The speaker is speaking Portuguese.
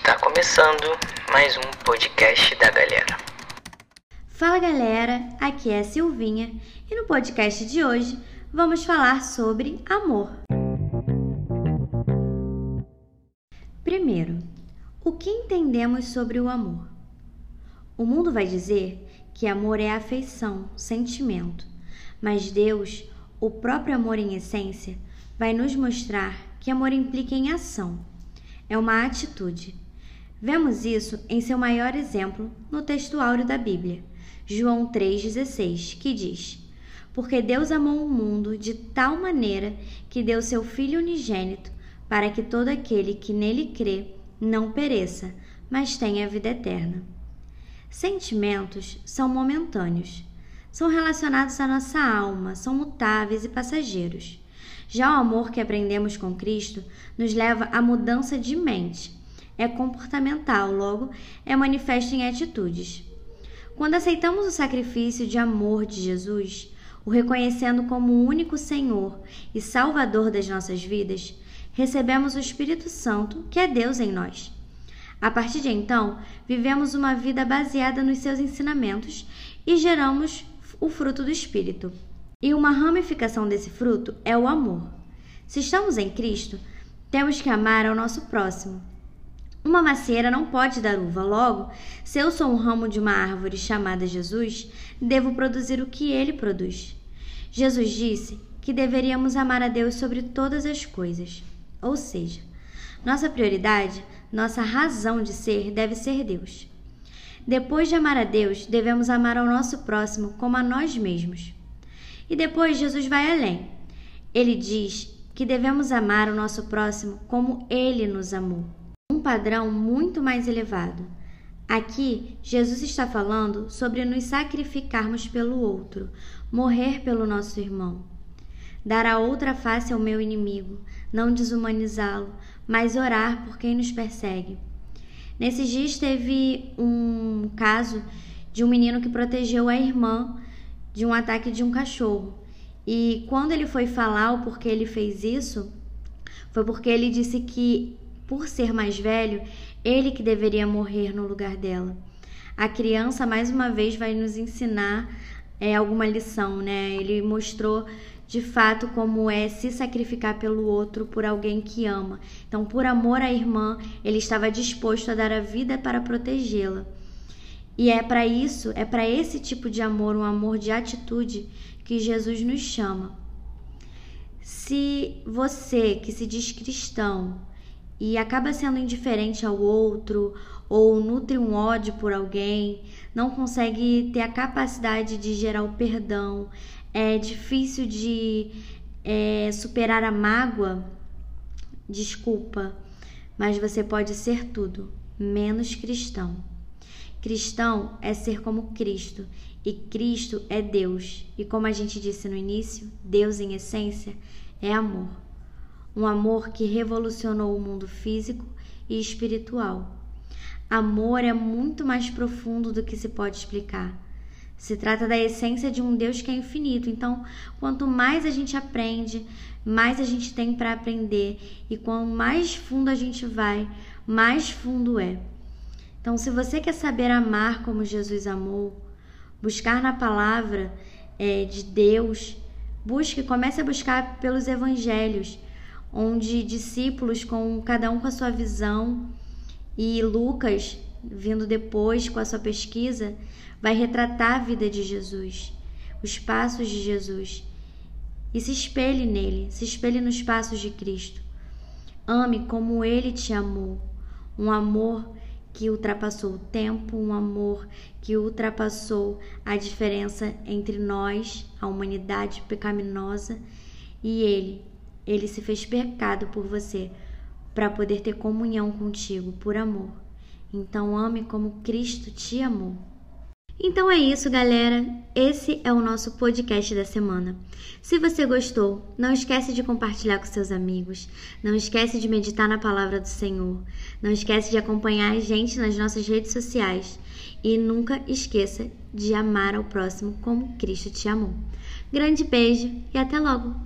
Está começando mais um podcast da galera. Fala galera, aqui é a Silvinha e no podcast de hoje vamos falar sobre amor. Primeiro, o que entendemos sobre o amor? O mundo vai dizer que amor é afeição, sentimento, mas Deus, o próprio amor em essência, vai nos mostrar que amor implica em ação. É uma atitude. Vemos isso em seu maior exemplo no texto áureo da Bíblia, João 3,16, que diz: Porque Deus amou o mundo de tal maneira que deu seu Filho unigênito, para que todo aquele que nele crê não pereça, mas tenha vida eterna. Sentimentos são momentâneos, são relacionados à nossa alma, são mutáveis e passageiros. Já o amor que aprendemos com Cristo nos leva à mudança de mente é comportamental, logo, é manifesto em atitudes. Quando aceitamos o sacrifício de amor de Jesus, o reconhecendo como o único Senhor e Salvador das nossas vidas, recebemos o Espírito Santo, que é Deus em nós. A partir de então, vivemos uma vida baseada nos seus ensinamentos e geramos o fruto do Espírito. E uma ramificação desse fruto é o amor. Se estamos em Cristo, temos que amar ao nosso próximo, uma macieira não pode dar uva, logo, se eu sou um ramo de uma árvore chamada Jesus, devo produzir o que ele produz. Jesus disse que deveríamos amar a Deus sobre todas as coisas, ou seja, nossa prioridade, nossa razão de ser deve ser Deus. Depois de amar a Deus, devemos amar ao nosso próximo como a nós mesmos. E depois Jesus vai além. Ele diz que devemos amar o nosso próximo como ele nos amou um padrão muito mais elevado. Aqui, Jesus está falando sobre nos sacrificarmos pelo outro, morrer pelo nosso irmão. Dar a outra face ao meu inimigo, não desumanizá-lo, mas orar por quem nos persegue. Nesses dias teve um caso de um menino que protegeu a irmã de um ataque de um cachorro. E quando ele foi falar o porquê ele fez isso, foi porque ele disse que por ser mais velho, ele que deveria morrer no lugar dela. A criança, mais uma vez, vai nos ensinar é, alguma lição, né? Ele mostrou de fato como é se sacrificar pelo outro por alguém que ama. Então, por amor à irmã, ele estava disposto a dar a vida para protegê-la. E é para isso, é para esse tipo de amor, um amor de atitude, que Jesus nos chama. Se você que se diz cristão e acaba sendo indiferente ao outro ou nutre um ódio por alguém, não consegue ter a capacidade de gerar o perdão, é difícil de é, superar a mágoa, desculpa, mas você pode ser tudo, menos cristão. Cristão é ser como Cristo, e Cristo é Deus, e como a gente disse no início, Deus em essência é amor um amor que revolucionou o mundo físico e espiritual. Amor é muito mais profundo do que se pode explicar. Se trata da essência de um Deus que é infinito. Então, quanto mais a gente aprende, mais a gente tem para aprender. E quanto mais fundo a gente vai, mais fundo é. Então, se você quer saber amar como Jesus amou, buscar na palavra é, de Deus, busque, comece a buscar pelos evangelhos onde discípulos com cada um com a sua visão e Lucas, vindo depois com a sua pesquisa, vai retratar a vida de Jesus, os passos de Jesus. E se espelhe nele, se espelhe nos passos de Cristo. Ame como ele te amou, um amor que ultrapassou o tempo, um amor que ultrapassou a diferença entre nós, a humanidade pecaminosa, e ele, ele se fez pecado por você para poder ter comunhão contigo por amor. Então ame como Cristo te amou. Então é isso, galera. Esse é o nosso podcast da semana. Se você gostou, não esquece de compartilhar com seus amigos. Não esquece de meditar na palavra do Senhor. Não esquece de acompanhar a gente nas nossas redes sociais. E nunca esqueça de amar ao próximo como Cristo te amou. Grande beijo e até logo!